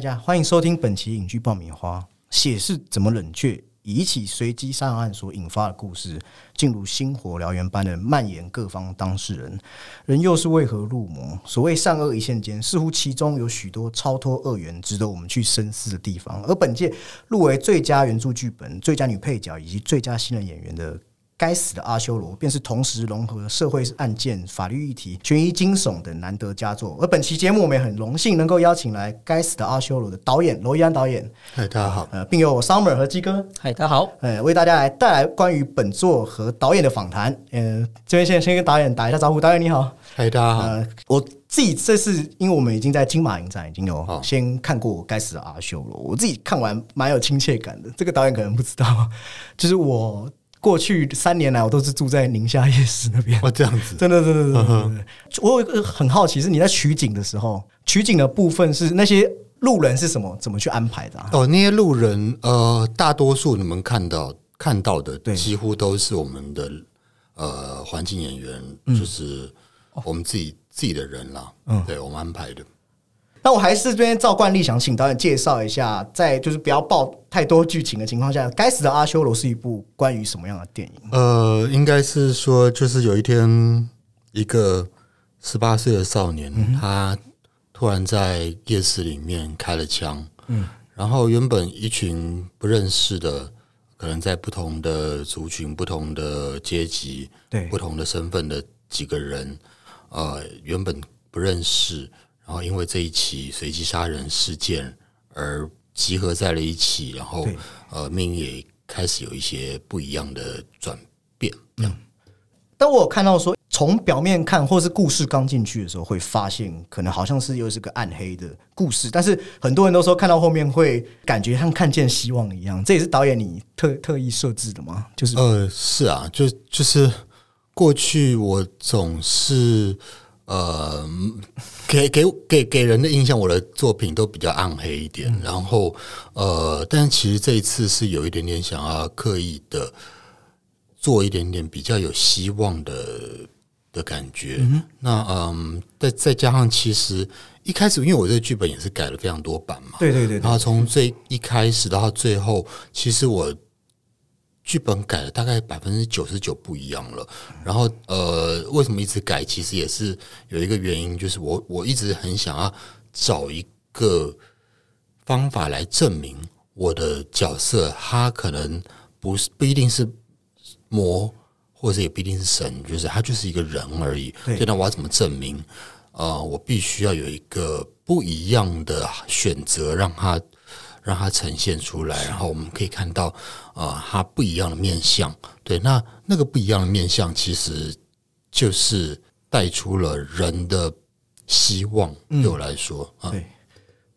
大家欢迎收听本期影剧爆米花。血是怎么冷却？以一起随机杀人案所引发的故事，进入星火燎原般的蔓延各方当事人，人又是为何入魔？所谓善恶一线间，似乎其中有许多超脱二元，值得我们去深思的地方。而本届入围最佳原著剧本、最佳女配角以及最佳新人演员的。该死的阿修罗，便是同时融合社会案件、法律议题、悬疑惊悚的难得佳作。而本期节目，我们也很荣幸能够邀请来《该死的阿修罗》的导演娄艺安导演，嗨，大家好，呃，并有我 Summer 和鸡哥，嗨，大家好，呃，为大家来带来关于本作和导演的访谈。呃，这边先先跟导演打一下招呼，导演你好，嗨，大家好。呃，我自己这次，因为我们已经在金马影展已经有先看过《该死的阿修罗》，我自己看完蛮有亲切感的。这个导演可能不知道，就是我。过去三年来，我都是住在宁夏夜市那边。哦，这样子，真的，真的，真的。我有一个很好奇，是你在取景的时候，取景的部分是那些路人是什么，怎么去安排的？哦，那些路人，呃，大多数你们看到看到的，几乎都是我们的呃环境演员，就是我们自己自己的人啦。嗯，对我们安排的。那我还是这边照惯例想请导演介绍一下，在就是不要爆太多剧情的情况下，《该死的阿修罗》是一部关于什么样的电影？呃，应该是说，就是有一天，一个十八岁的少年，他突然在夜市里面开了枪，嗯，然后原本一群不认识的，可能在不同的族群、不同的阶级、对不同的身份的几个人，呃，原本不认识。然后因为这一起随机杀人事件而集合在了一起，然后呃命运也开始有一些不一样的转变。嗯，当我有看到说，从表面看，或是故事刚进去的时候，会发现可能好像是又是个暗黑的故事。但是很多人都说看到后面会感觉像看见希望一样。这也是导演你特特意设置的吗？就是呃，是啊，就就是过去我总是。呃，给给给给人的印象，我的作品都比较暗黑一点。然后，呃，但其实这一次是有一点点想要刻意的做一点点比较有希望的的感觉。那嗯，再再加上，其实一开始因为我这个剧本也是改了非常多版嘛，对对对。然后从最一开始到最后，其实我。剧本改了大概百分之九十九不一样了，然后呃，为什么一直改？其实也是有一个原因，就是我我一直很想要找一个方法来证明我的角色，他可能不是不一定是魔，或者也不一定是神，就是他就是一个人而已。对，那我要怎么证明？呃，我必须要有一个不一样的选择，让他。让它呈现出来，然后我们可以看到，呃，它不一样的面相。对，那那个不一样的面相，其实就是带出了人的希望。对我来说，对。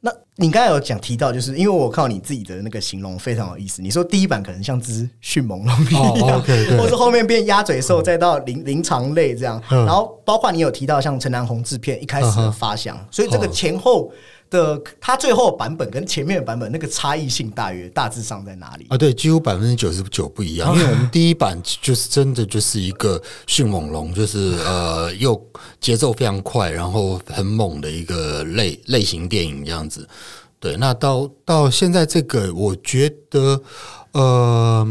那你刚才有讲提到，就是因为我靠你自己的那个形容非常有意思。你说第一版可能像只迅猛龙一样，或是后面变鸭嘴兽，再到灵灵长类这样。然后包括你有提到像陈南红制片一开始的发想，所以这个前后。的它最后版本跟前面的版本那个差异性大约大致上在哪里啊？对，几乎百分之九十九不一样。因为我们第一版就是真的就是一个迅猛龙，就是呃又节奏非常快，然后很猛的一个类类型电影这样子。对，那到到现在这个，我觉得，呃，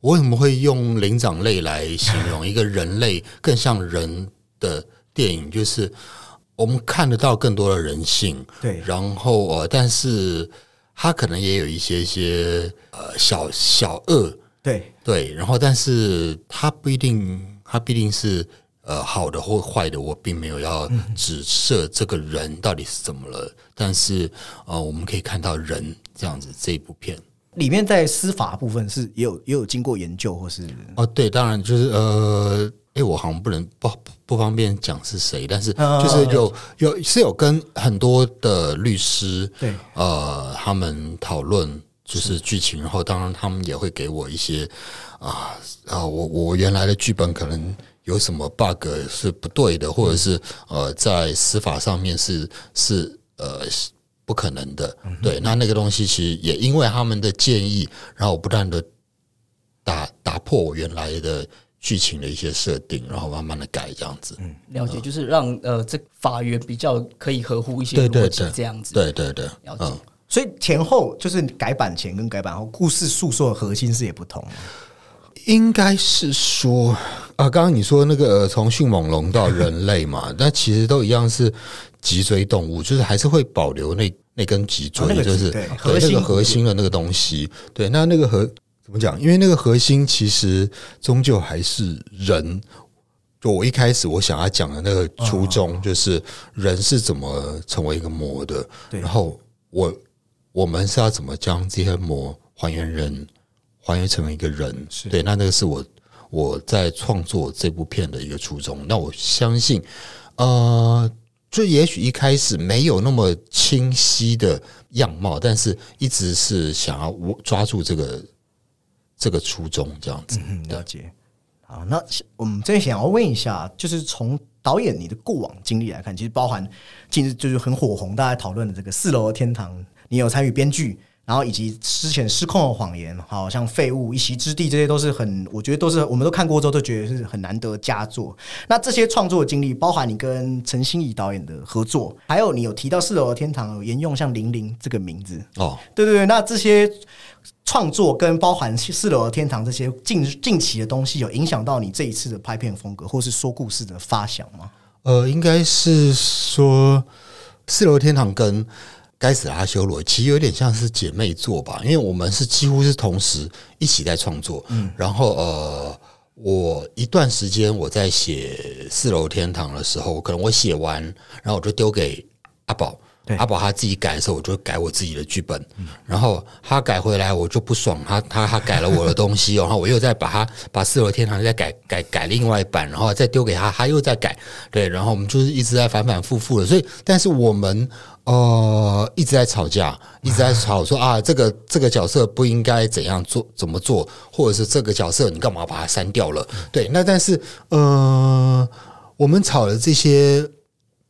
我为什么会用灵长类来形容一个人类更像人的电影？就是。我们看得到更多的人性，对，然后呃，但是他可能也有一些些呃小小恶，对。对，然后但是他不一定，他必定是呃好的或坏的，我并没有要指涉这个人到底是怎么了，但是呃，我们可以看到人这样子这一部片。里面在司法部分是也有也有经过研究或是？哦，对，当然就是呃。哎，我好像不能不不方便讲是谁，但是就是有有是有跟很多的律师对。呃他们讨论就是剧情，然后当然他们也会给我一些啊啊我我原来的剧本可能有什么 bug 是不对的，或者是呃在司法上面是是呃不可能的，对，那那个东西其实也因为他们的建议，然后我不断的打打破我原来的。剧情的一些设定，然后慢慢的改这样子。了解，就是让呃这法源比较可以合乎一些逻辑这样子。对对对，了解嗯。所以前后就是改版前跟改版后，故事诉说的核心是也不同吗。应该是说啊，刚刚你说那个呃从迅猛龙到人类嘛，那其实都一样是脊椎动物，就是还是会保留那那根脊椎，就是对核心对那个核心的那个东西。对，那那个核怎么讲？因为那个核心其实终究还是人。就我一开始我想要讲的那个初衷，就是人是怎么成为一个魔的，对然后我我们是要怎么将这些魔还原人，还原成为一个人？对，那那个是我我在创作这部片的一个初衷。那我相信，呃，就也许一开始没有那么清晰的样貌，但是一直是想要我抓住这个这个初衷，这样子。嗯，了解。好，那我们这边想要问一下，就是从导演你的过往经历来看，其实包含近日就是很火红，大家讨论的这个《四楼的天堂》，你有参与编剧，然后以及之前《失控的谎言》，好像《废物》《一席之地》这些都是很，我觉得都是我们都看过之后都觉得是很难得佳作。那这些创作的经历，包含你跟陈欣怡导演的合作，还有你有提到《四楼的天堂》有沿用像玲玲这个名字，哦，对对对，那这些创作跟包含四楼的天堂这些近近期的东西，有影响到你这一次的拍片风格，或是说故事的发想吗？呃，应该是说《四楼天堂》跟《该死的阿修罗》其实有点像是姐妹作吧，因为我们是几乎是同时一起在创作。嗯，然后呃，我一段时间我在写《四楼天堂》的时候，可能我写完，然后我就丢给阿宝。对阿宝他自己改的时候，我就改我自己的剧本，然后他改回来，我就不爽，他他他改了我的东西，然后我又再把他把四楼天堂再改改改另外一版，然后再丢给他，他又再改，对，然后我们就是一直在反反复复的，所以但是我们呃一直在吵架，一直在吵说啊这个这个角色不应该怎样做怎么做，或者是这个角色你干嘛把它删掉了？对，那但是呃我们吵的这些。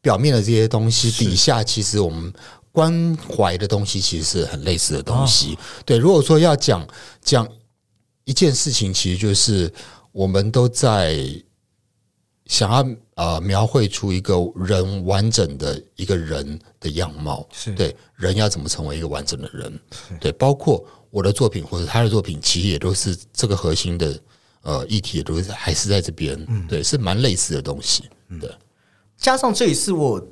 表面的这些东西底下，其实我们关怀的东西其实是很类似的东西。对，如果说要讲讲一件事情，其实就是我们都在想要呃描绘出一个人完整的一个人的样貌。是对人要怎么成为一个完整的人？对，包括我的作品或者他的作品，其实也都是这个核心的呃议题，也都是还是在这边。对，是蛮类似的东西。对。加上这一次我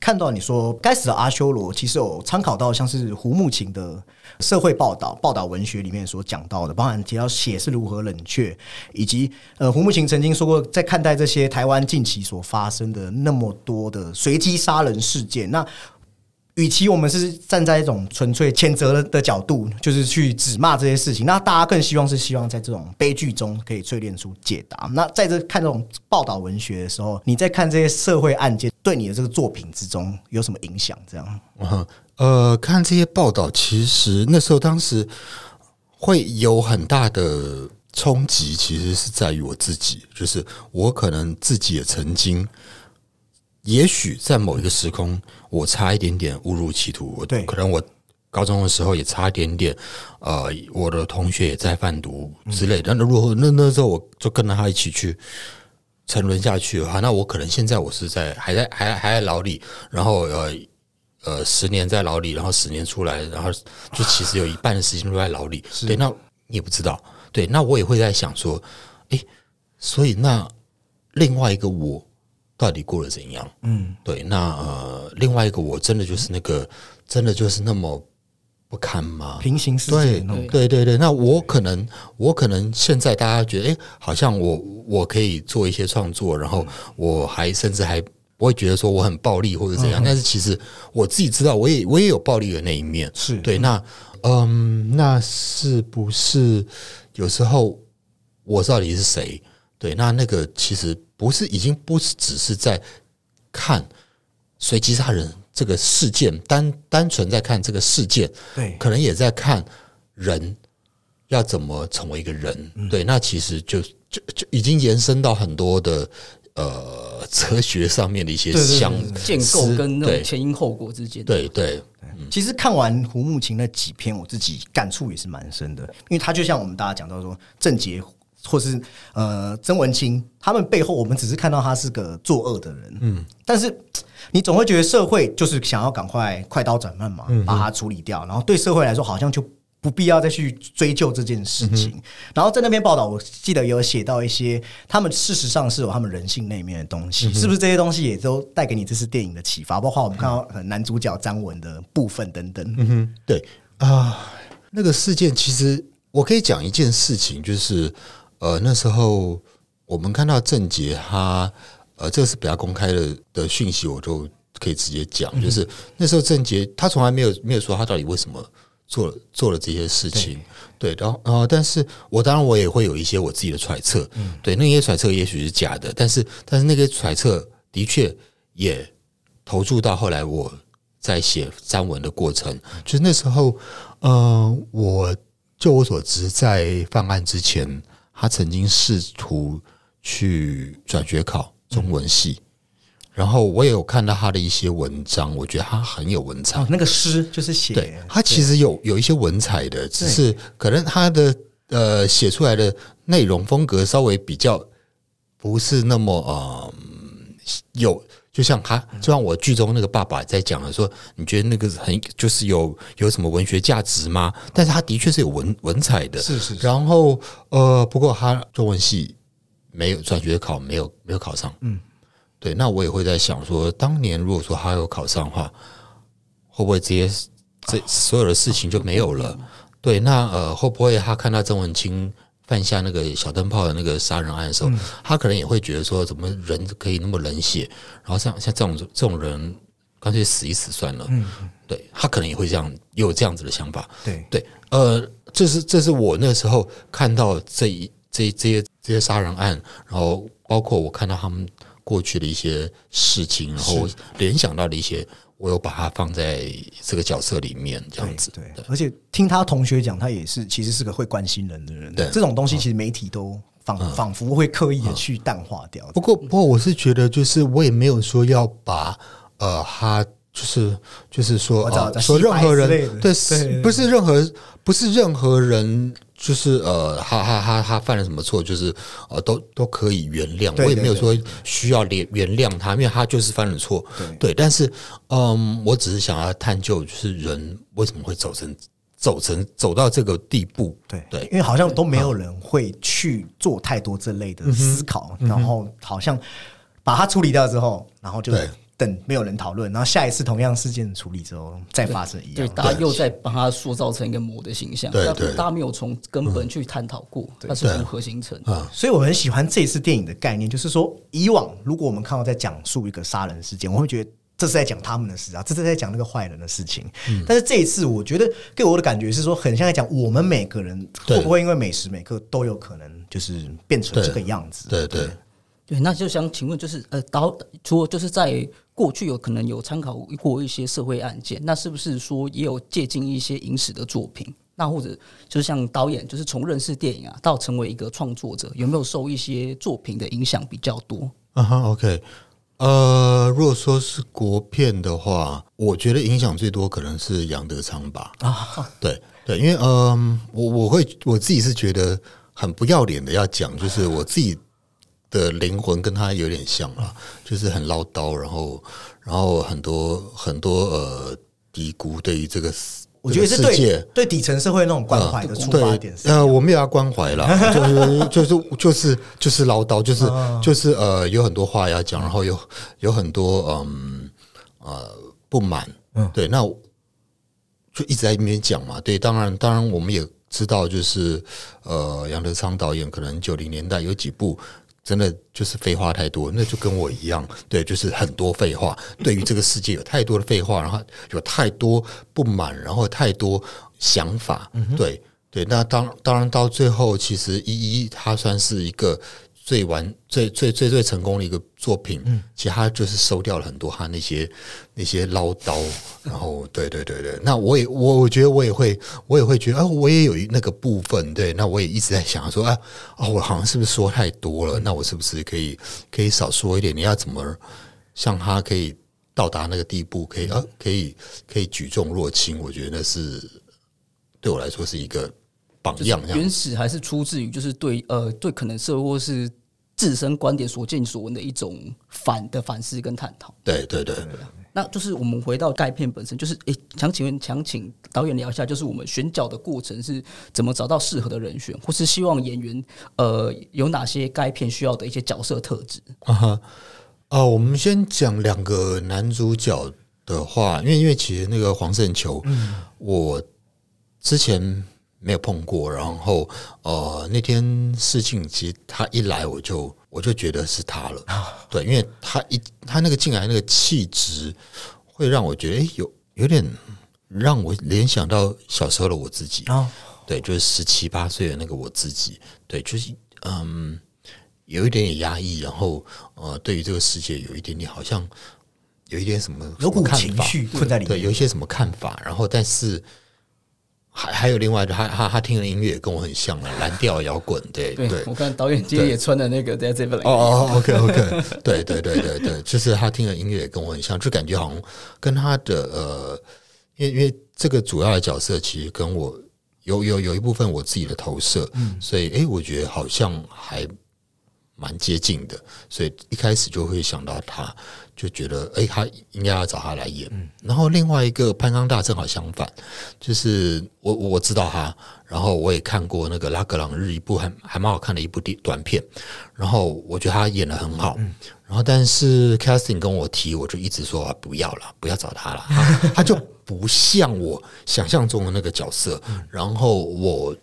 看到你说《该死的阿修罗》，其实有参考到像是胡慕情的社会报道、报道文学里面所讲到的，包含提到血是如何冷却，以及呃胡慕情曾经说过，在看待这些台湾近期所发生的那么多的随机杀人事件，那。与其我们是站在一种纯粹谴责的角度，就是去指骂这些事情，那大家更希望是希望在这种悲剧中可以淬炼出解答。那在这看这种报道文学的时候，你在看这些社会案件，对你的这个作品之中有什么影响？这样，呃，看这些报道，其实那时候当时会有很大的冲击，其实是在于我自己，就是我可能自己也曾经。也许在某一个时空，我差一点点误入歧途。我对可能我高中的时候也差一点点，呃，我的同学也在贩毒之类的。那如果那那时候我就跟着他一起去沉沦下去的话，那我可能现在我是在还在还还在牢里，然后呃呃十年在牢里，然后十年出来，然后就其实有一半的时间都在牢里。对，那你也不知道。对，那我也会在想说，诶，所以那另外一个我。到底过得怎样？嗯，对，那呃，另外一个我真的就是那个，真的就是那么不堪吗？平行世界对对对对，那我可能我可能现在大家觉得，哎，好像我我可以做一些创作，然后我还甚至还不会觉得说我很暴力或者怎样，但是其实我自己知道，我也我也有暴力的那一面。是对，那嗯，那是不是有时候我到底是谁？对，那那个其实不是，已经不是只是在看随机杀人这个事件，单单纯在看这个事件，对。可能也在看人要怎么成为一个人。对，那其实就就就已经延伸到很多的呃哲学上面的一些对对对相建构跟那种前因后果之间，对对其实看完胡慕情那几篇，我自己感触也是蛮深的，因为他就像我们大家讲到说，郑捷或是呃曾文清，他们背后我们只是看到他是个作恶的人，嗯，但是你总会觉得社会就是想要赶快快刀斩乱麻，把他处理掉，然后对社会来说好像就。不必要再去追究这件事情。然后在那篇报道，我记得有写到一些，他们事实上是有他们人性那面的东西，是不是这些东西也都带给你这次电影的启发？包括我们看到男主角张文的部分等等。嗯哼，对啊，那个事件其实我可以讲一件事情，就是呃那时候我们看到郑杰他呃这个是比较公开的的讯息，我就可以直接讲，就是那时候郑杰他从来没有没有说他到底为什么。做了做了这些事情，对，然后呃，但是我当然我也会有一些我自己的揣测，嗯，对，那些揣测也许是假的，但是但是那个揣测的确也投注到后来我在写章文的过程，就是那时候，呃，我就我所知，在犯案之前，他曾经试图去转学考中文系。然后我也有看到他的一些文章，我觉得他很有文采。哦那个诗就是写，对他其实有有一些文采的，只是可能他的呃写出来的内容风格稍微比较不是那么呃有，就像他就像我剧中那个爸爸在讲的说，你觉得那个很就是有有什么文学价值吗？但是他的确是有文文采的，是是。然后呃，不过他中文系没有转学考，没有没有考上，嗯。对，那我也会在想说，当年如果说他有考上的话，会不会这些这所有的事情就没有了？对，那呃，会不会他看到郑文清犯下那个小灯泡的那个杀人案的时候，他可能也会觉得说，怎么人可以那么冷血？然后像像这种这种人，干脆死一死算了。嗯，对他可能也会这样，有这样子的想法。对对，呃，这是这是我那时候看到这一这这些这些杀人案，然后包括我看到他们。过去的一些事情，然后联想到的一些，我有把他放在这个角色里面，这样子。对，而且听他同学讲，他也是其实是个会关心人的人。对，这种东西其实媒体都仿仿佛会刻意的去淡化掉。不过，不过我是觉得，就是我也没有说要把呃，他就是就是说说任何人对，不是任何不是任何人。就是呃，他他他他犯了什么错，就是呃，都都可以原谅。我也没有说需要原原谅他，因为他就是犯了错。对，但是嗯，我只是想要探究，就是人为什么会走成走成走到这个地步？对对，因为好像都没有人会去做太多这类的思考，然后好像把它处理掉之后，然后就。等没有人讨论，然后下一次同样事件处理之后再发生一样，对，大家又在把它塑造成一个魔的形象，对对，大家没有从根本去探讨过它是如何形成。所以我很喜欢这次电影的概念，就是说以往如果我们看到在讲述一个杀人事件，我会觉得这是在讲他们的事啊，这是在讲那个坏人的事情。但是这一次，我觉得给我的感觉是说，很像在讲我们每个人会不会因为每时每刻都有可能就是变成这个样子。对对对，那就想请问，就是呃，导除了就是在。过去有可能有参考过一些社会案件，那是不是说也有借鉴一些影史的作品？那或者就是像导演，就是从认识电影啊到成为一个创作者，有没有受一些作品的影响比较多？啊哈，OK，呃，如果说是国片的话，我觉得影响最多可能是杨德昌吧。啊，对对，因为嗯，我我会我自己是觉得很不要脸的要讲，就是我自己。的灵魂跟他有点像啊，就是很唠叨，然后然后很多很多呃低估对于这个，我觉得是对对底层社会那种关怀的出发点。呃，我没有要关怀了，就是就是就是就是唠叨，就是就是呃有很多话要讲，然后有有很多嗯呃不满，嗯，对，那就一直在那边讲嘛。对，当然当然我们也知道，就是呃杨德昌导演可能九零年代有几部。真的就是废话太多，那就跟我一样，对，就是很多废话。对于这个世界有太多的废话，然后有太多不满，然后太多想法，对对。那当当然到最后，其实一一他算是一个。最完最最最最成功的一个作品，嗯，其实他就是收掉了很多他那些那些唠叨，然后对对对对，那我也我我觉得我也会我也会觉得啊，我也有那个部分，对，那我也一直在想说啊啊，我好像是不是说太多了？那我是不是可以可以少说一点？你要怎么像他可以到达那个地步，可以啊可以可以举重若轻？我觉得那是对我来说是一个榜样原始还是出自于就是对呃对可能社会或是自身观点所见所闻的一种反的反思跟探讨。对对对，那就是我们回到该片本身，就是诶，想请问，想请导演聊一下，就是我们选角的过程是怎么找到适合的人选，或是希望演员呃有哪些该片需要的一些角色特质？啊哈，啊，我们先讲两个男主角的话，因为因为其实那个黄圣球，我之前没有碰过，然后呃那天试镜，其实他一来我就我就觉得是他了，对，因为他一他那个进来那个气质，会让我觉得哎有有点让我联想到小时候的我自己，哦，对，就是十七八岁的那个我自己，对，就是嗯，有一点点压抑，然后呃，对于这个世界有一点点好像有一点什么有股情绪困在里面。对，面。有一些什么看法，然后但是还还有另外的，他他他听的音乐也跟我很像啊，蓝调摇滚，对对对。我看导演今天也穿了那个在这本哦哦，OK OK，对对对对对，就是他听的音乐也跟我很像，就感觉好像跟他的呃，因为因为这个主要的角色其实跟我有有有一部分我自己的投射，嗯。所以诶，我觉得好像还蛮接近的，所以一开始就会想到他，就觉得诶，他应该要找他来演。然后另外一个潘刚大正好相反，就是我我我知道他，然后我也看过那个拉格朗日一部还还蛮好看的一部电短片，然后我觉得他演的很好，然后但是 casting 跟我提，我就一直说、啊、不要了，不要找他了，他他就不像我想象中的那个角色，然后我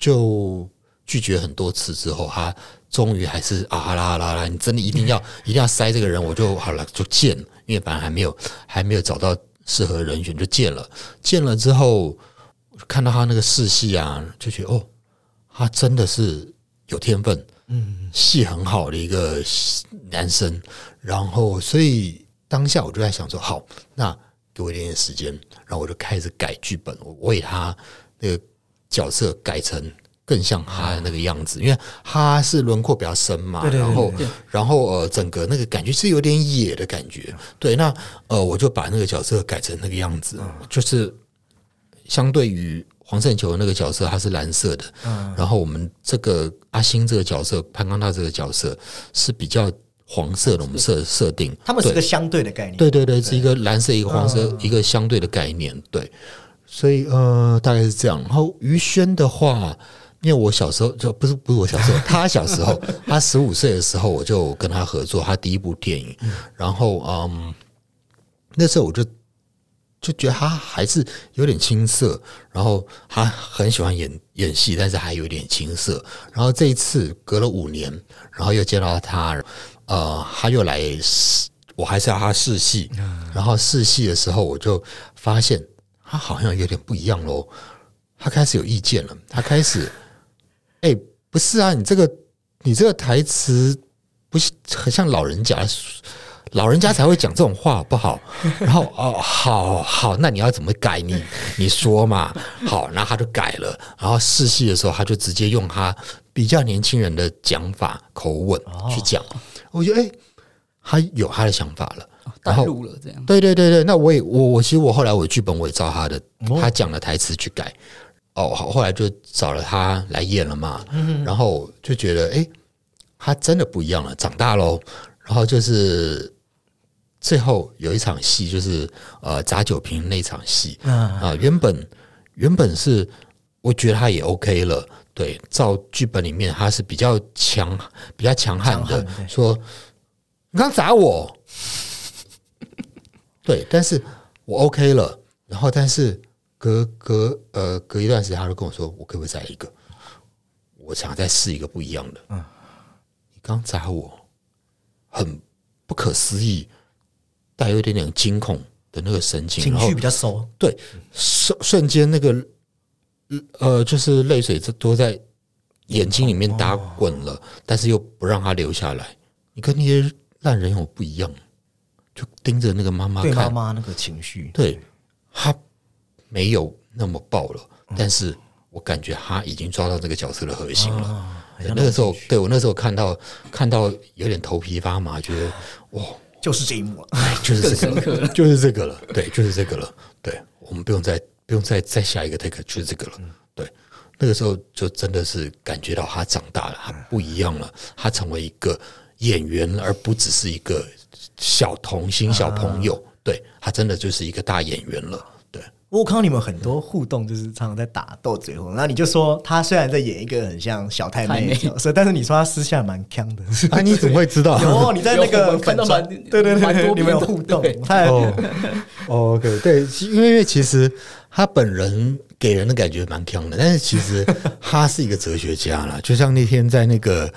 就拒绝很多次之后，他终于还是啊啦啦啦，你真的一定要一定要塞这个人，我就好了就见了，因为本来还没有还没有找到适合人选就见了，见了之后看到他那个试戏啊，就觉得哦，他真的是有天分，嗯，戏很好的一个男生，然后所以当下我就在想说，好，那给我一点点时间，然后我就开始改剧本，我为他那个角色改成更像他的那个样子，因为他是轮廓比较深嘛，对然后然后呃，整个那个感觉是有点野的感觉，对，那呃，我就把那个角色改成那个样子，就是相对于黄圣球那个角色，他是蓝色的，然后我们这个阿星这个角色，潘刚大这个角色是比较黄色的，我们设设定，他们是个相对的概念。对对对，是一个蓝色，一个黄色，一个相对的概念。对，所以呃，大概是这样。然后于轩的话，因为我小时候就不是不是我小时候，他小时候，他十五岁的时候，我就跟他合作他第一部电影，然后嗯，那时候我就。就觉得他还是有点青涩，然后他很喜欢演演戏，但是还有点青涩。然后这一次隔了五年，然后又见到他，呃，他又来试，我还是要他试戏。然后试戏的时候，我就发现他好像有点不一样喽。他开始有意见了，他开始，哎、不是啊，你这个你这个台词不是很像老人家。老人家才会讲这种话，好不好？然后哦，好好，那你要怎么改？你你说嘛。好，然后他就改了。然后试戏的时候，他就直接用他比较年轻人的讲法口吻去讲。我觉得，哎、他有他的想法了。然带后入了这样。对对对对，那我也我我其实我后来我剧本我也照他的、他讲的台词去改。哦，后来就找了他来演了嘛。然后就觉得，哎、他真的不一样了，长大喽。然后就是最后有一场戏，就是呃砸酒瓶那场戏啊、原本原本是我觉得他也 OK 了，对，照剧本里面他是比较强、比较强悍的，悍说你刚砸我，对，但是我 OK 了，然后但是隔隔呃隔一段时间，他就跟我说，我可不可以再一个？我想再试一个不一样的。嗯，你刚砸我，很不可思议，带有一点点惊恐的那个神情，情绪比较熟，对，瞬瞬间那个呃，就是泪水这都在眼睛里面打滚了，但是又不让他流下来。你跟那些烂人有不一样，就盯着那个妈妈看妈看，妈那个情绪，对他没有那么爆了，但是我感觉他已经抓到这个角色的核心了。那个时候，对我那时候看到看到有点头皮发麻，觉得哇，就是这一幕了。哎，就是这个，就是这个了，对，就是这个了。对，我们不用再不用再再下一个 take，就是这个了。对，那个时候就真的是感觉到他长大了，他不一样了，他成为一个演员，而不只是一个小童星、小朋友。对他真的就是一个大演员了。对，我看到你们很多互动，就是常常在打斗嘴红，然后你就说他虽然在演一个很像小太妹的角色，但是你说他私下蛮强的。啊，你怎么会知道？有你在那个们看到蛮对对对，你们有互动对，他哦 对，因为因为其实他本人给人的感觉蛮强的，但是其实他是一个哲学家啦，就像那天在那个、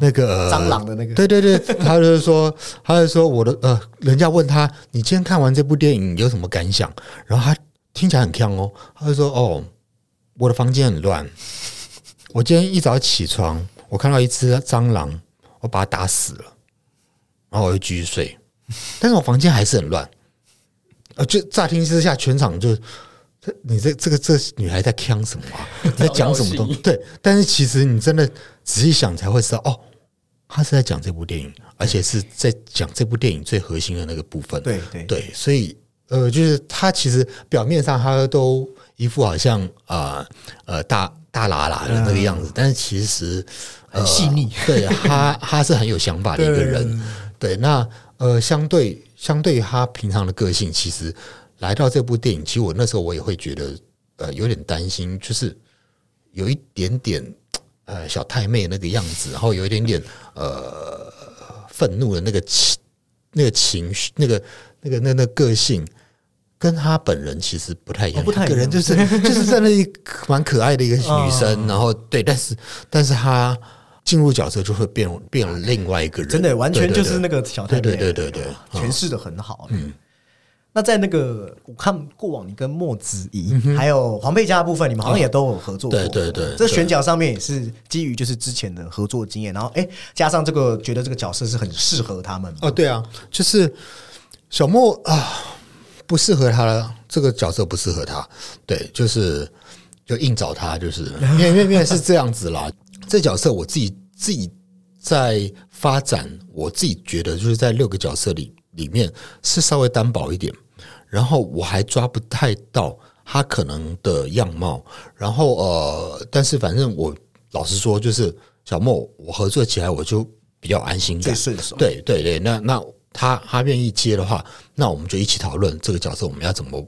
那个呃蟑螂的那个对对对，他就是说，他就说我的呃，人家问他，你今天看完这部电影有什么感想？然后他听起来很呛哦，他就说哦，我的房间很乱，我今天一早起床，我看到一只蟑螂，我把它打死了，然后我就继续睡，但是我房间还是很乱。呃，就乍听之下，全场就这你这这个这女孩在呛什么啊？在讲什么东西？对，但是其实你真的仔细想才会知道，哦，她是在讲这部电影，而且是在讲这部电影最核心的那个部分。对对对，所以呃，就是他其实表面上他都一副好像啊呃大大喇喇的那个样子，但是其实很细腻。对他 他是很有想法的一个人。对，那呃，相对相对于他平常的个性，其实来到这部电影，其实我那时候我也会觉得呃有点担心，就是有一点点呃小太妹那个样子，然后有一点点呃愤怒的那个情那个情绪，那个那个那那个性。跟她本人其实不太一样，哦不太一样。个人就是 就是真的一个蛮可爱的一个女生，然后对，但是但是她进入角色就会变变了另外一个人，真的完全就是那个小太妹，对对对对对。诠释的很好。嗯，那在那个我看过往，你跟莫子仪还有黄佩嘉的部分，你们好像也都有合作过。对对对这选角上面也是基于就是之前的合作经验，然后哎加上这个觉得这个角色是很适合他们。哦，对啊，就是小莫啊，不适合他了，这个角色不适合他，对，就是就硬找他，就是。因为因为因为是这样子啦。这角色我自己自己在发展，我自己觉得就是在六个角色里里面是稍微单薄一点，然后我还抓不太到他可能的样貌，然后呃，但是反正我老实说，就是小莫我合作起来我就比较安心感，最顺手。对对对，那那他他愿意接的话，那我们就一起讨论这个角色我们要怎么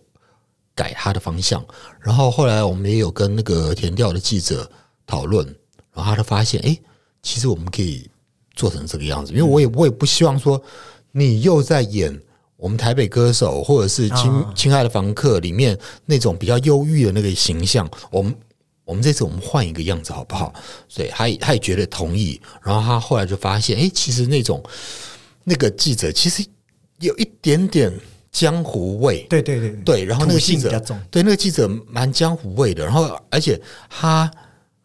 改他的方向。然后后来我们也有跟那个填调的记者讨论，然后他就发现，哎，其实我们可以做成这个样子，因为我也我也不希望说你又在演。我们台北歌手，或者是亲啊亲爱的房客里面那种比较忧郁的那个形象，我们我们这次我们换一个样子好不好？所以他也他也觉得同意，然后他后来就发现，哎，其实那种那个记者其实有一点点江湖味，对对对对，然后那个土记者对那个记者蛮江湖味的，然后而且他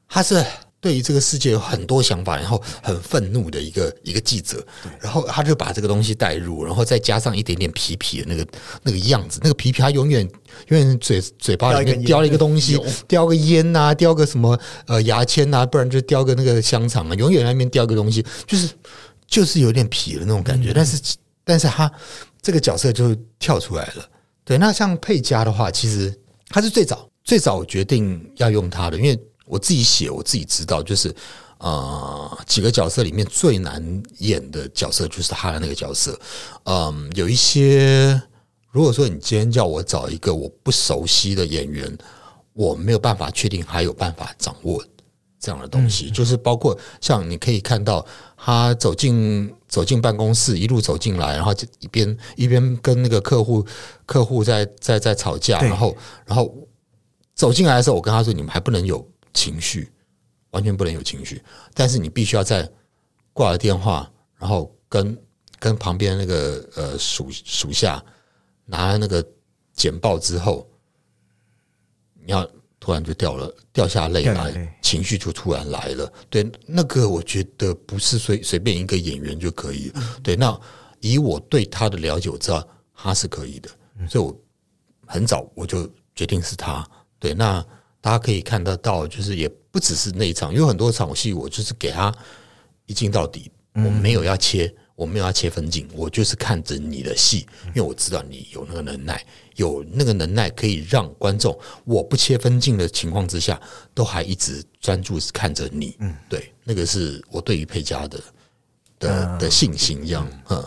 他是对于这个世界有很多想法，然后很愤怒的一个一个记者，然后他就把这个东西带入，然后再加上一点点皮皮的那个那个样子，那个皮皮他永远永远嘴嘴巴里面叼叼一个东西，叼个烟呐、叼个什么呃牙签呐、不然就叼个那个香肠啊，永远在那边叼个东西，就是就是有点痞的那种感觉，但是但是他这个角色就跳出来了。对，那像佩嘉的话，其实他是最早最早决定要用他的，因为我自己写，我自己知道，就是呃几个角色里面最难演的角色就是他的那个角色。嗯，有一些如果说你今天叫我找一个我不熟悉的演员，我没有办法确定还有办法掌握这样的东西，就是包括像你可以看到他走进走进办公室，一路走进来，然后就一边一边跟那个客户客户在在在吵架，然后然后走进来的时候，我跟他说：“你们还不能有情绪，完全不能有情绪，但是你必须要在挂了电话，然后跟跟旁边那个呃属属下拿了那个简报之后，你要突然就掉了掉下泪来情绪就突然来了。对，那个我觉得不是随随便一个演员就可以。对，那以我对他的了解，我知道他是可以的，所以我很早我就决定是他。对，那大家可以看得到，就是也不只是那一场，有很多场戏我就是给他一镜到底，我没有要切，我没有要切分镜，我就是看着你的戏，因为我知道你有那个能耐，有那个能耐可以让观众我不切分镜的情况之下，都还一直专注看着你。嗯，对，那个是我对于佩嘉的的的信心，这样。嗯，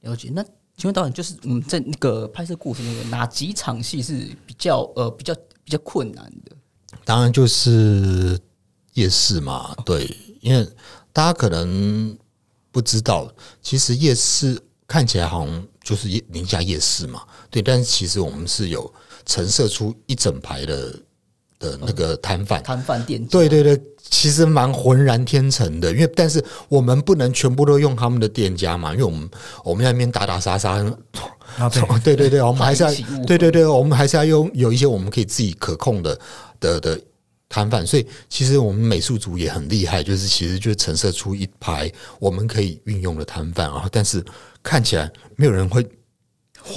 了解。那请问导演，就是嗯，在那个拍摄过程那个哪几场戏是比较呃比较比较困难的？当然就是夜市嘛，对，因为大家可能。不知道，其实夜市看起来好像就是夜宁夏夜市嘛，对，但是其实我们是有陈设出一整排的的那个摊贩，摊贩店，对对对，其实蛮浑然天成的，因为但是我们不能全部都用他们的店家嘛，因为我们我们在那边打打杀杀，啊 对。对对，我们还是要对对对，我们还是要用有一些我们可以自己可控的的的。摊贩，所以其实我们美术组也很厉害，就是其实就陈设出一排我们可以运用的摊贩，然后但是看起来没有人会，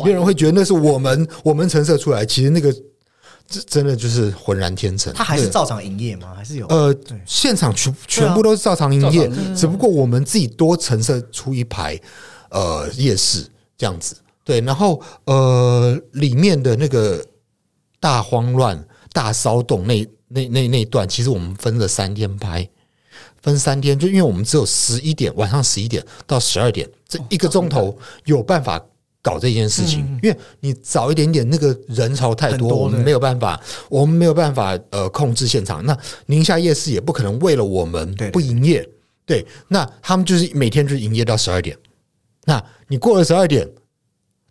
没有人会觉得那是我们我们陈设出来，其实那个这真的就是浑然天成。他还是照常营业吗？还是有呃，现场全全部都是照常营业，只不过我们自己多陈设出一排呃夜市这样子，对，然后呃里面的那个大慌乱、大骚动那。那那那一段其实我们分了三天拍，分三天，就因为我们只有十一点晚上十一点到十二点这一个钟头有办法搞这件事情，因为你早一点点那个人潮太多，我们没有办法，我们没有办法呃控制现场。那宁夏夜市也不可能为了我们不营业，对，那他们就是每天就营业到十二点，那你过了十二点。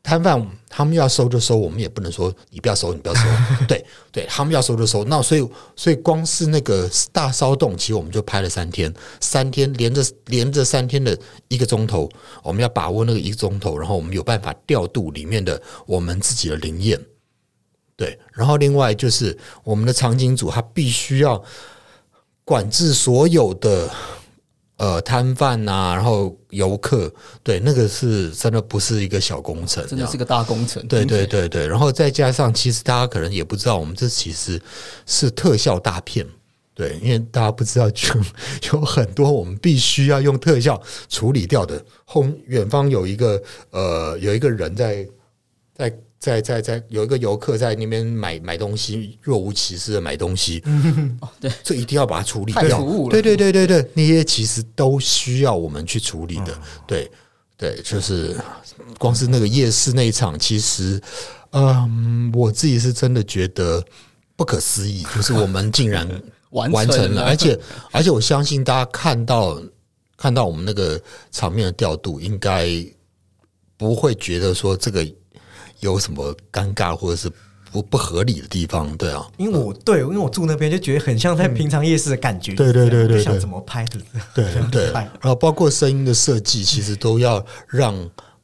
摊贩他们要收就收，我们也不能说你不要收，你不要收。对对，他们要收就收。那所以所以光是那个大骚动，其实我们就拍了三天，三天连着连着三天的一个钟头，我们要把握那个一个钟头，然后我们有办法调度里面的我们自己的灵验。对，然后另外就是我们的场景组，他必须要管制所有的。呃，摊贩呐，然后游客，对，那个是真的不是一个小工程，真的是个大工程。对对对对，然后再加上，其实大家可能也不知道，我们这其实是特效大片，对，因为大家不知道，就有很多我们必须要用特效处理掉的。后远方有一个呃，有一个人在在。在在在有一个游客在那边买买东西，若无其事的买东西，哦，对，这一定要把它处理掉。对对对对对，那些其实都需要我们去处理的。对对，就是光是那个夜市那一场，其实，嗯，我自己是真的觉得不可思议，就是我们竟然 完成了，而且 而且我相信大家看到看到我们那个场面的调度，应该不会觉得说这个。有什么尴尬或者是不不合理的地方？对啊，因为我对，因为我住那边就觉得很像在平常夜市的感觉。对对对对，想怎么拍的？对 对，然后包括声音的设计，其实都要让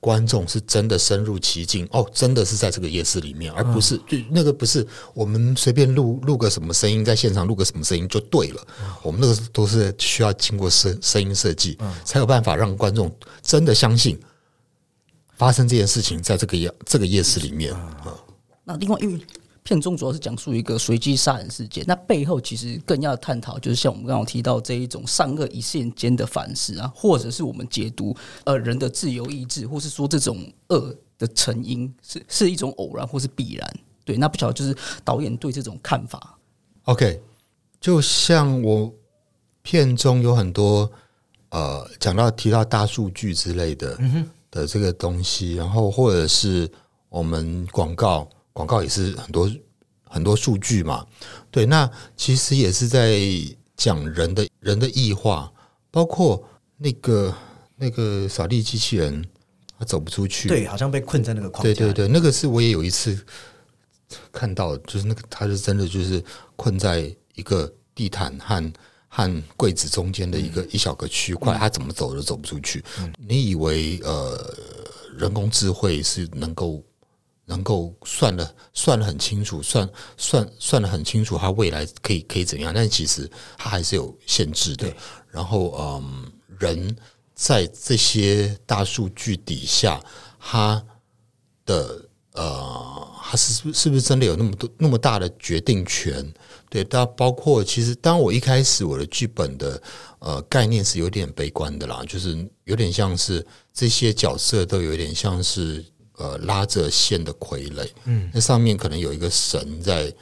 观众是真的深入其境。哦，真的是在这个夜市里面，而不是就那个不是我们随便录录个什么声音，在现场录个什么声音就对了。我们那个都是需要经过声声音设计，才有办法让观众真的相信。发生这件事情在这个夜这个夜市里面啊，那另外因为片中主要是讲述一个随机杀人事件，那背后其实更要探讨，就是像我们刚刚提到这一种善恶一线间的反思啊，或者是我们解读呃人的自由意志，或是说这种恶的成因是是一种偶然或是必然。对，那不晓得就是导演对这种看法。OK，就像我片中有很多呃讲到提到大数据之类的。的这个东西，然后或者是我们广告，广告也是很多很多数据嘛，对，那其实也是在讲人的人的异化，包括那个那个扫地机器人，它走不出去，对，好像被困在那个框架，对对对，那个是我也有一次看到，就是那个它是真的就是困在一个地毯和。和柜子中间的一个一小个区块，它怎么走都走不出去。你以为呃，人工智慧是能够能够算的算的很清楚，算算算的很清楚，它未来可以可以怎样？但其实它还是有限制的。然后嗯，人在这些大数据底下，他的呃，他是不是不是真的有那么多那么大的决定权？对，但包括其实，当我一开始我的剧本的呃概念是有点悲观的啦，就是有点像是这些角色都有点像是呃拉着线的傀儡，嗯，那上面可能有一个神在。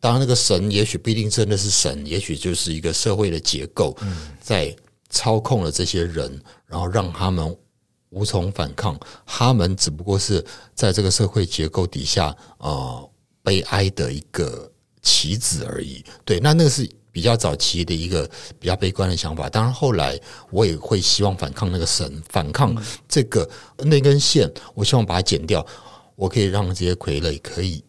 当然，那个神也许不一定真的是神，也许就是一个社会的结构，在操控了这些人，然后让他们无从反抗。他们只不过是在这个社会结构底下，呃，悲哀的一个棋子而已。对，那那个是比较早期的一个比较悲观的想法。当然，后来我也会希望反抗那个神，反抗这个那根线，我希望把它剪掉，我可以让这些傀儡可以。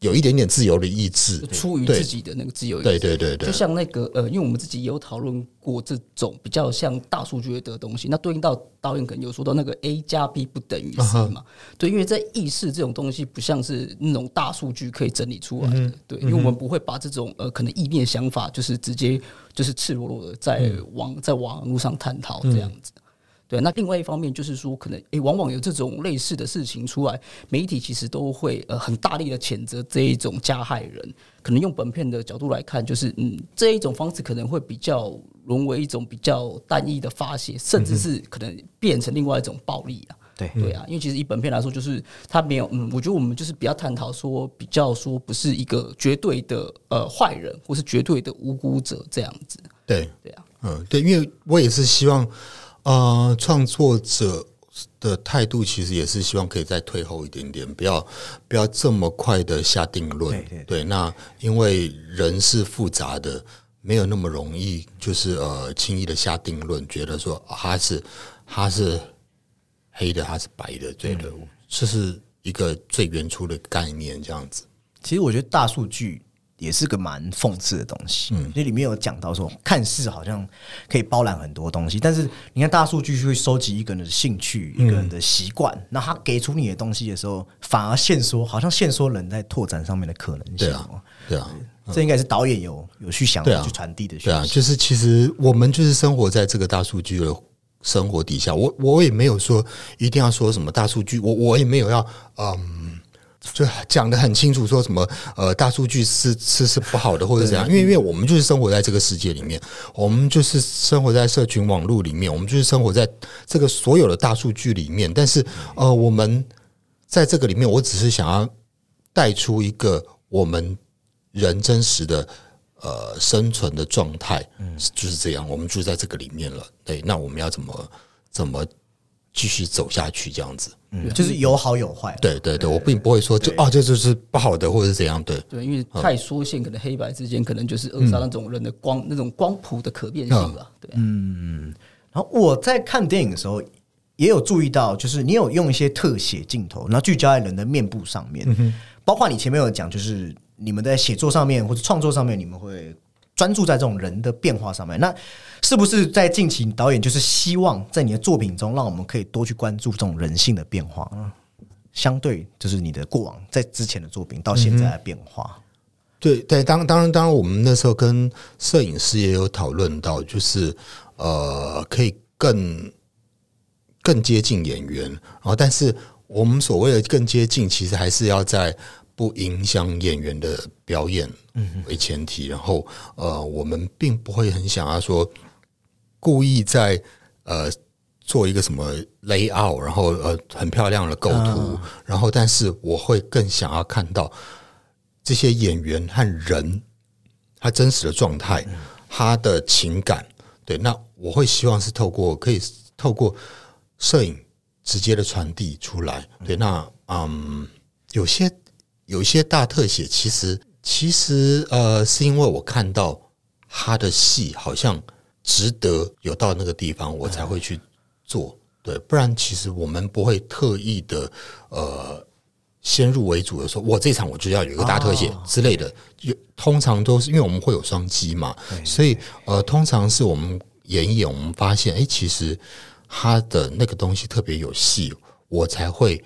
有一点点自由的意志，出于自己的那个自由意志，对对对对，就像那个呃，因为我们自己也有讨论过这种比较像大数据的东西，那对应到导演可能有说到那个 A 加 B 不等于 C 嘛，对，因为在意识这种东西不像是那种大数据可以整理出来的，对，因为我们不会把这种呃可能意念想法就是直接就是赤裸裸的在网在网络上探讨这样子。对，那另外一方面就是说，可能诶，往往有这种类似的事情出来，媒体其实都会呃很大力的谴责这一种加害人。可能用本片的角度来看，就是嗯，这一种方式可能会比较沦为一种比较单一的发泄，甚至是可能变成另外一种暴力啊。对对啊，因为其实以本片来说，就是他没有嗯，我觉得我们就是比较探讨说，比较说不是一个绝对的呃坏人，或是绝对的无辜者这样子。对对啊，嗯，对，因为我也是希望。呃，创作者的态度其实也是希望可以再退后一点点，不要不要这么快的下定论。对，那因为人是复杂的，没有那么容易，就是呃轻易的下定论，觉得说他是他是黑的，他是白的，对的，这是一个最原初的概念。这样子，其实我觉得大数据。也是个蛮讽刺的东西，嗯，这里面有讲到说，看似好像可以包揽很多东西，但是你看大数据去收集一个人的兴趣、一个人的习惯，那他给出你的东西的时候，反而限缩，好像限缩人在拓展上面的可能性。对啊，对啊，这应该是导演有有去想、去传递的。对啊，就是其实我们就是生活在这个大数据的生活底下，我我也没有说一定要说什么大数据，我我也没有要嗯。就讲的很清楚，说什么呃大数据是是是不好的，或者怎样？因为因为我们就是生活在这个世界里面，我们就是生活在社群网络里面，我们就是生活在这个所有的大数据里面。但是呃，我们在这个里面，我只是想要带出一个我们人真实的呃生存的状态，嗯，就是这样。我们住在这个里面了，对，那我们要怎么怎么？继续走下去，这样子，嗯，就是有好有坏。对对对，我并不会说就啊，这就是不好的，或者是怎样。对对，因为太缩线，可能黑白之间可能就是扼杀那种人的光，那种光谱的可变性吧。对，嗯。然后我在看电影的时候，也有注意到，就是你有用一些特写镜头，然后聚焦在人的面部上面，包括你前面有讲，就是你们在写作上面或者创作上面，你们会。专注在这种人的变化上面，那是不是在近期导演就是希望在你的作品中，让我们可以多去关注这种人性的变化？嗯相对就是你的过往在之前的作品到现在的变化。对对，当当然当然，我们那时候跟摄影师也有讨论到，就是呃，可以更更接近演员，然后但是我们所谓的更接近，其实还是要在。不影响演员的表演为前提，然后呃，我们并不会很想要说故意在呃做一个什么 layout，然后呃很漂亮的构图，然后但是我会更想要看到这些演员和人他真实的状态，他的情感。对，那我会希望是透过可以透过摄影直接的传递出来。对，那嗯，有些。有一些大特写，其实其实呃，是因为我看到他的戏好像值得有到那个地方，我才会去做。对，不然其实我们不会特意的呃先入为主的说，我这场我就要有一个大特写之类的。有通常都是因为我们会有双击嘛，所以呃，通常是我们演一演，我们发现哎，其实他的那个东西特别有戏，我才会。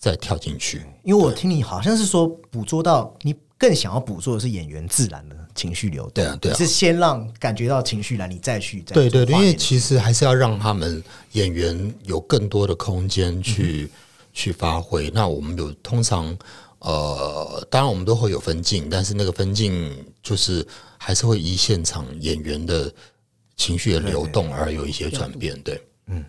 再跳进去，因为我听你好像是说捕捉到你更想要捕捉的是演员自然的情绪流动，对啊，对啊，是先让感觉到情绪来，你再去，对对对，因为其实还是要让他们演员有更多的空间去去发挥。那我们有通常呃，当然我们都会有分镜，但是那个分镜就是还是会依现场演员的情绪的流动而有一些转变。对，嗯。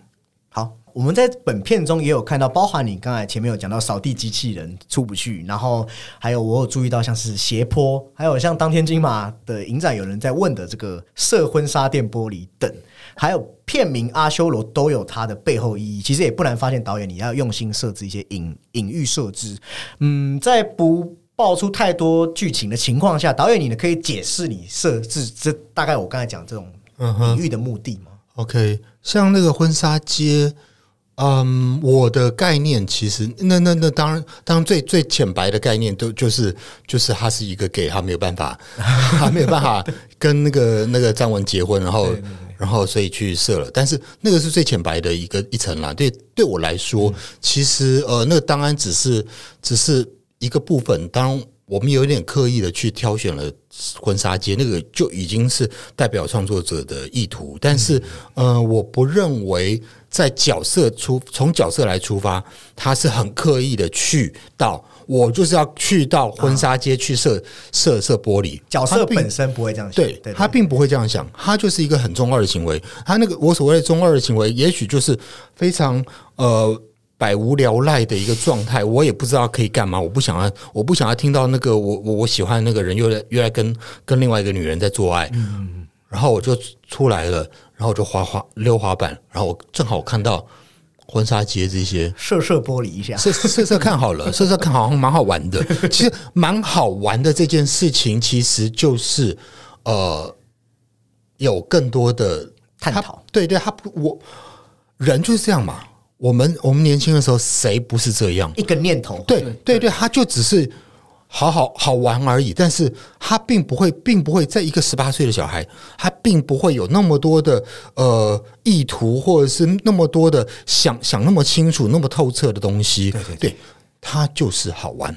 好，我们在本片中也有看到，包含你刚才前面有讲到扫地机器人出不去，然后还有我有注意到像是斜坡，还有像当天金马的影展有人在问的这个射婚纱店玻璃等，还有片名阿修罗都有它的背后意义。其实也不难发现，导演你要用心设置一些隐隐喻设置。嗯，在不爆出太多剧情的情况下，导演你呢可以解释你设置这大概我刚才讲这种隐喻的目的吗？OK，像那个婚纱街，嗯，我的概念其实那那那当然，当然最最浅白的概念都就是就是他是一个 gay，他没有办法，他没有办法跟那个那个张文结婚，然后然后所以去射了，但是那个是最浅白的一个一层啦。对对我来说，其实呃，那个当然只是只是一个部分，当然。我们有点刻意的去挑选了婚纱街，那个就已经是代表创作者的意图。但是，呃，我不认为在角色出从角色来出发，他是很刻意的去到我就是要去到婚纱街去射射射玻璃。角色本身不会这样想，对对，他并不会这样想，他就是一个很中二的行为。他那个我所谓的中二的行为，也许就是非常呃百无聊赖的一个状态。我也不知道可以干嘛，我不想要，我不想要听到那个我我我喜欢的那个人又来又来跟跟另外一个女人在做爱。嗯，然后我就出来了，然后我就滑滑溜滑板，然后我正好看到婚纱街这些。射射玻璃一下，射射射看好了，射射看好像蛮好玩的。其实蛮好玩的这件事情，其实就是呃，有更多的探讨对对，他不我人就是这样嘛。我们我们年轻的时候，谁不是这样？一个念头，对对对，他就只是好好好玩而已，但是他并不会，并不会在一个十八岁的小孩，他并不会有那么多的呃意图，或者是那么多的想想那么清楚、那么透彻的东西。对他就是好玩。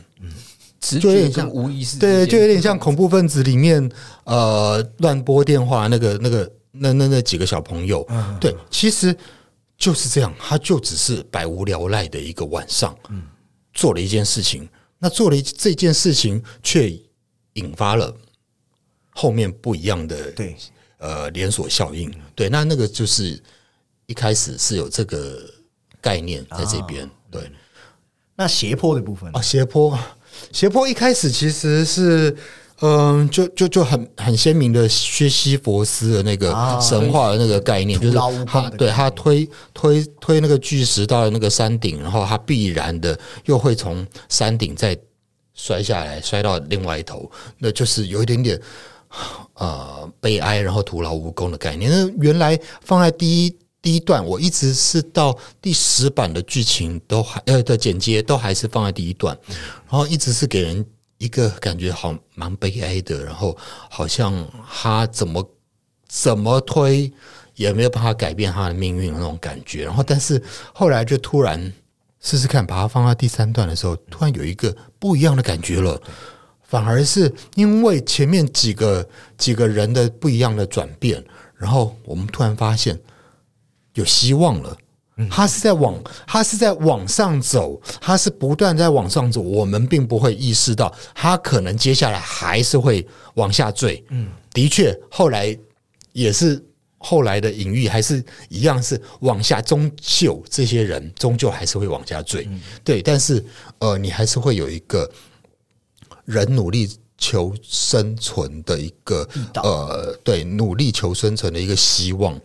直觉就有点像无意识对，就有点像恐怖分子里面呃乱拨电话那个那个那那那几个小朋友，对，其实就是这样，他就只是百无聊赖的一个晚上，做了一件事情，那做了一这件事情，却引发了后面不一样的对。呃连锁效应，对，那那个就是一开始是有这个概念在这边，对。那斜坡的部分啊，斜坡，斜坡一开始其实是，嗯、就就就很很鲜明的薛西佛斯的那个啊神话的那个概念，就是他对他推推推那个巨石到那个山顶，然后他必然的又会从山顶再摔下来，摔到另外一头，那就是有一点点。呃，悲哀，然后徒劳无功的概念。那原来放在第一第一段，我一直是到第十版的剧情都还呃的剪接都还是放在第一段，然后一直是给人一个感觉好蛮悲哀的，然后好像他怎么怎么推也没有办法改变他的命运的那种感觉。然后，但是后来就突然试试看，把它放到第三段的时候，突然有一个不一样的感觉了。反而是因为前面几个几个人的不一样的转变，然后我们突然发现有希望了。他是在往，他是在往上走，他是不断在往上走。我们并不会意识到，他可能接下来还是会往下坠。嗯，的确，后来也是后来的隐喻，还是一样是往下，终究这些人终究还是会往下坠。对，但是呃，你还是会有一个人努力求生存的一个呃，对，努力求生存的一个希望，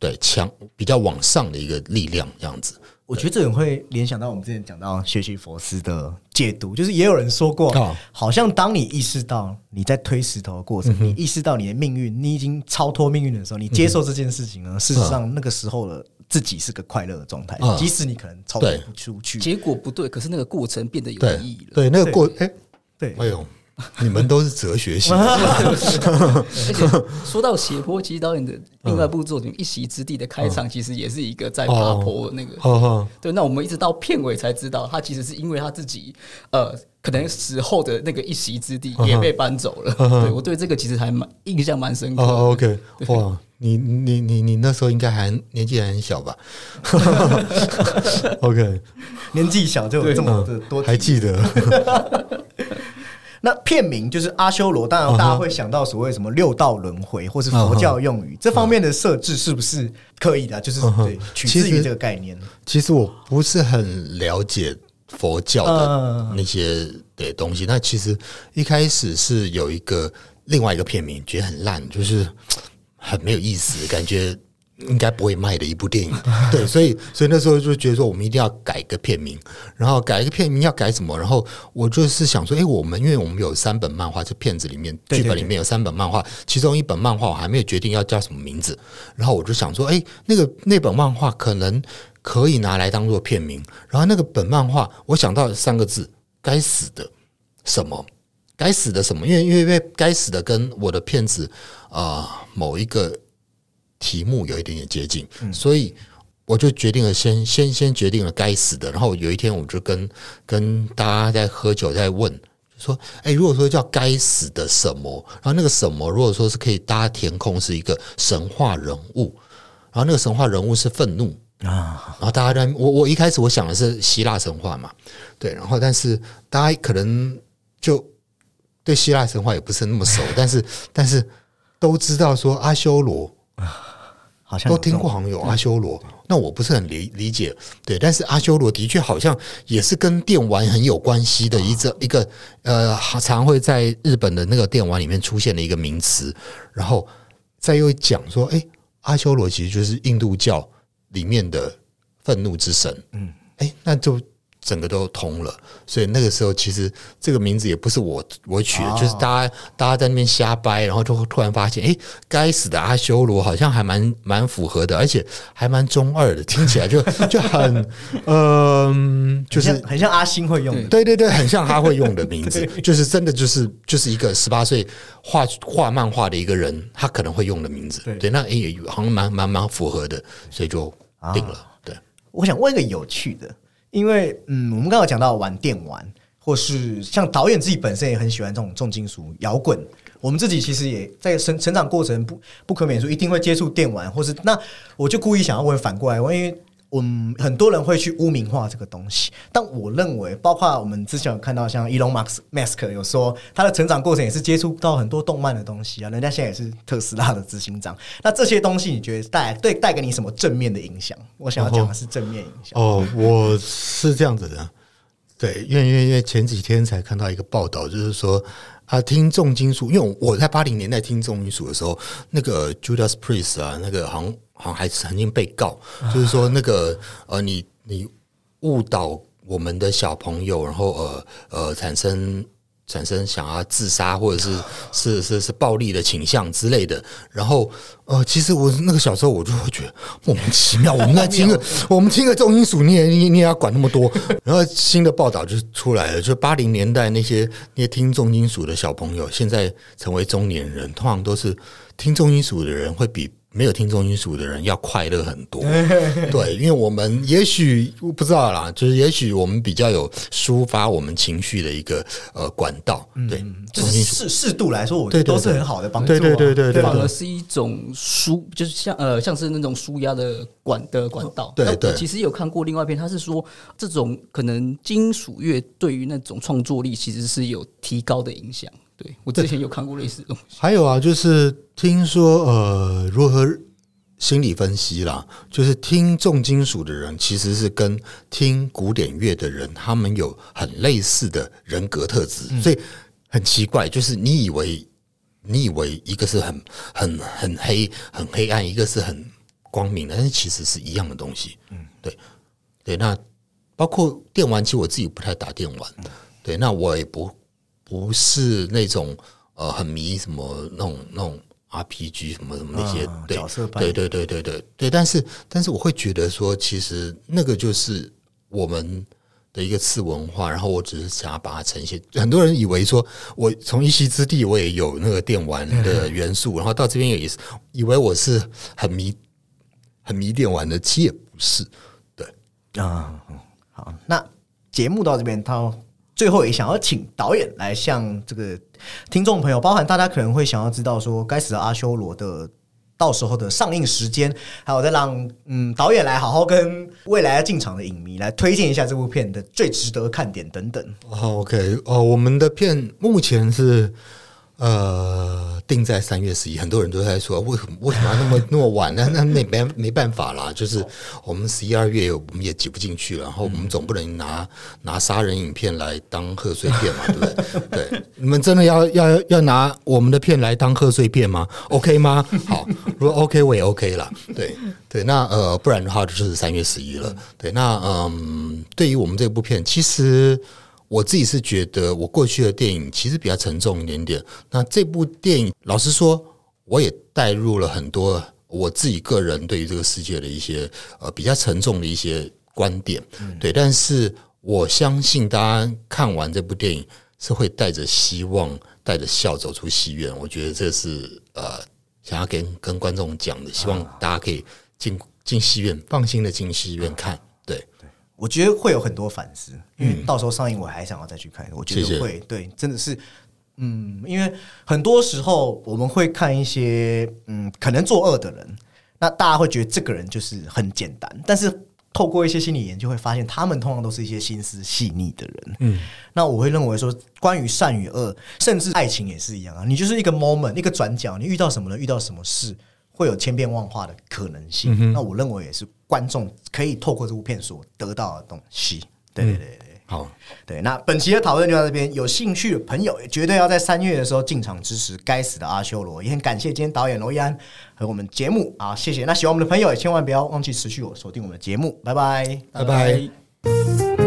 对，强比较往上的一个力量，这样子。我觉得这种会联想到我们之前讲到学习佛斯的解读，就是也有人说过哦，好像当你意识到你在推石头的过程，你意识到你的命运，你已经超脱命运的时候，你接受这件事情呢，事实上那个时候的自己是个快乐的状态嗯，即使你可能超脱不出去。结果不对，可是那个过程变得有意义了。对，那个过哎对。哎呦，你们都是哲学系。的，而且说到斜坡，其实导演的另外一部作品《一席之地》的开场，其实也是一个在爬坡的那个。对，那我们一直到片尾才知道，他其实是因为他自己呃，可能死后的那个一席之地也被搬走了。对我对这个其实还蛮印象蛮深刻，OK，哇，你你你你那时候应该还年纪还很小吧？OK，年纪小就有这么的多还记得那片名就是阿修罗，当然大家会想到所谓什么六道轮回，或是佛教用语，这方面的设置是不是刻意的啊？就是对取自于这个概念。其实我不是很了解佛教的那些的东西。那其实一开始是有一个另外一个片名，觉得很烂，就是很没有意思，感觉应该不会卖的一部电影。对，所以所以那时候就觉得说，我们一定要改一个片名，然后改一个片名要改什么？然后我就是想说，哎，我们因为我们有三本漫画，这片子里面剧本里面有三本漫画，其中一本漫画我还没有决定要叫什么名字，然后我就想说，哎，那个那本漫画可能可以拿来当做片名，然后那个本漫画我想到三个字：该死的什么。该死的什么？因为因为因为该死的跟我的片子啊、呃某一个题目有一点点接近，所以我就决定了先先先决定了该死的。然后有一天我就跟跟大家在喝酒在问，就说：哎，如果说叫该死的什么，然后那个什么如果说是可以大家填空是一个神话人物，然后那个神话人物是愤怒。啊，然后大家在我我一开始我想的是希腊神话嘛，对，然后但是大家可能就对希腊神话也不是那么熟，但是但是都知道说阿修罗，好像都听过，好像有阿修罗，那我不是很理理解，对，但是阿修罗的确好像也是跟电玩很有关系的一个一个呃，常会在日本的那个电玩里面出现的一个名词，然后再又讲说，哎，阿修罗其实就是印度教里面的愤怒之神，嗯，哎，那就。整个都通了，所以那个时候其实这个名字也不是我我取的，哦就是大家大家在那边瞎掰，然后就会突然发现，哎，该死的阿修罗好像还蛮蛮符合的，而且还蛮中二的，听起来就 就很嗯、就是很像很像阿星会用的。对对对，很像他会用的名字，就是真的就是就是一个十八岁画画漫画的一个人，他可能会用的名字。对对，那也好像蛮蛮蛮符合的，所以就定了。对，我想问一个有趣的，因为嗯，我们刚刚讲到玩电玩，或是像导演自己本身也很喜欢这种重金属摇滚。我们自己其实也在成成长过程不不可免说一定会接触电玩，或是那我就故意想要问反过来问，因为嗯很多人会去污名化这个东西，但我认为，包括我们之前有看到像 Elon Musk 有说他的成长过程也是接触到很多动漫的东西啊，人家现在也是特斯拉的执行长，那这些东西你觉得带对带给你什么正面的影响？我想要讲的是正面影响。哦，我是这样子的，对，因为因为因为前几天才看到一个报道，就是说啊，听重金属，因为我在八零年代听重金属的时候，那个 Judas Priest 啊，那个好像好像还曾经被告，就是说那个呃，你你误导我们的小朋友，然后呃呃产生。产生想要自杀或者是是是是暴力的倾向之类的，然后呃，其实我那个小时候我就会觉得莫名其妙，我们在听个我们听个重金属，你也你你也要管那么多，然后新的报道就出来了，就八零年代那些那些听重金属的小朋友，现在成为中年人，通常都是听重金属的人会比。没有听重金属的人要快乐很多，对，因为我们也许我不知道啦，就是也许我们比较有抒发我们情绪的一个呃管道，对，就是适适度来说，我觉得都是很好的帮助啊、对对对对对反而是一种舒，就是像呃，像是那种舒压的管的管道。对对。其实有看过另外一篇，他是说这种可能金属乐对于那种创作力其实是有提高的影响。对我之前有看过类似的东西。还有啊，就是听说呃，如何心理分析啦，就是听重金属的人其实是跟听古典乐的人，他们有很类似的人格特质，所以很奇怪，就是你以为你以为一个是很很很黑很黑暗，一个是很光明的，但是其实是一样的东西。嗯，对。对，那包括电玩，其实我自己不太打电玩，对，那我也不不是那种呃很迷什么那种那种 RPG 什么什么那些、对角色对对对对对对，但是但是我会觉得说，其实那个就是我们的一个次文化，然后我只是想要把它呈现。很多人以为说我从一席之地我也有那个电玩的元素，然后到这边也是以为我是很迷很迷电玩的，其实也不是。对，啊，嗯好，那节目到这边，到最后也想要请导演来向这个听众朋友，包含大家可能会想要知道说，该死的阿修罗的到时候的上映时间，还有再让嗯导演来好好跟未来要进场的影迷来推荐一下这部片的最值得看点等等。哦，OK，哦，我们的片目前是呃定在三月十一，很多人都在说为什么为什么要那么那么晚呢？那那没没办法啦，就是我们十一二月我们也挤不进去，然后我们总不能拿拿杀人影片来当贺岁片嘛，对不对？对，你们真的要要要拿我们的片来当贺岁片吗？OK 吗？好，如果 OK 我也 OK 啦。对对，那呃不然的话就是三月十一了。对，那嗯，对于我们这部片，其实。我自己是觉得，我过去的电影其实比较沉重一点点。那这部电影，老实说，我也带入了很多我自己个人对于这个世界的一些呃比较沉重的一些观点。对，但是我相信大家看完这部电影是会带着希望、带着笑走出戏院。我觉得这是呃想要跟跟观众讲的，希望大家可以进进戏院，放心的进戏院看。对。我觉得会有很多反思，因为到时候上映我还想要再去看。我觉得会对，真的是，嗯，因为很多时候我们会看一些嗯可能作恶的人，那大家会觉得这个人就是很简单，但是透过一些心理研究会发现，他们通常都是一些心思细腻的人。嗯，那我会认为说，关于善与恶，甚至爱情也是一样啊，你就是一个 moment，一个转角，你遇到什么人，遇到什么事。会有千变万化的可能性，那我认为也是观众可以透过这部片所得到的东西。对对对对，好，对。那本期的讨论就到这边，有兴趣的朋友也绝对要在三月的时候进场支持《该死的阿修罗》。也很感谢今天导演罗伊安和我们节目啊，谢谢。那喜欢我们的朋友也千万不要忘记持续我锁定我们的节目，拜拜，拜拜。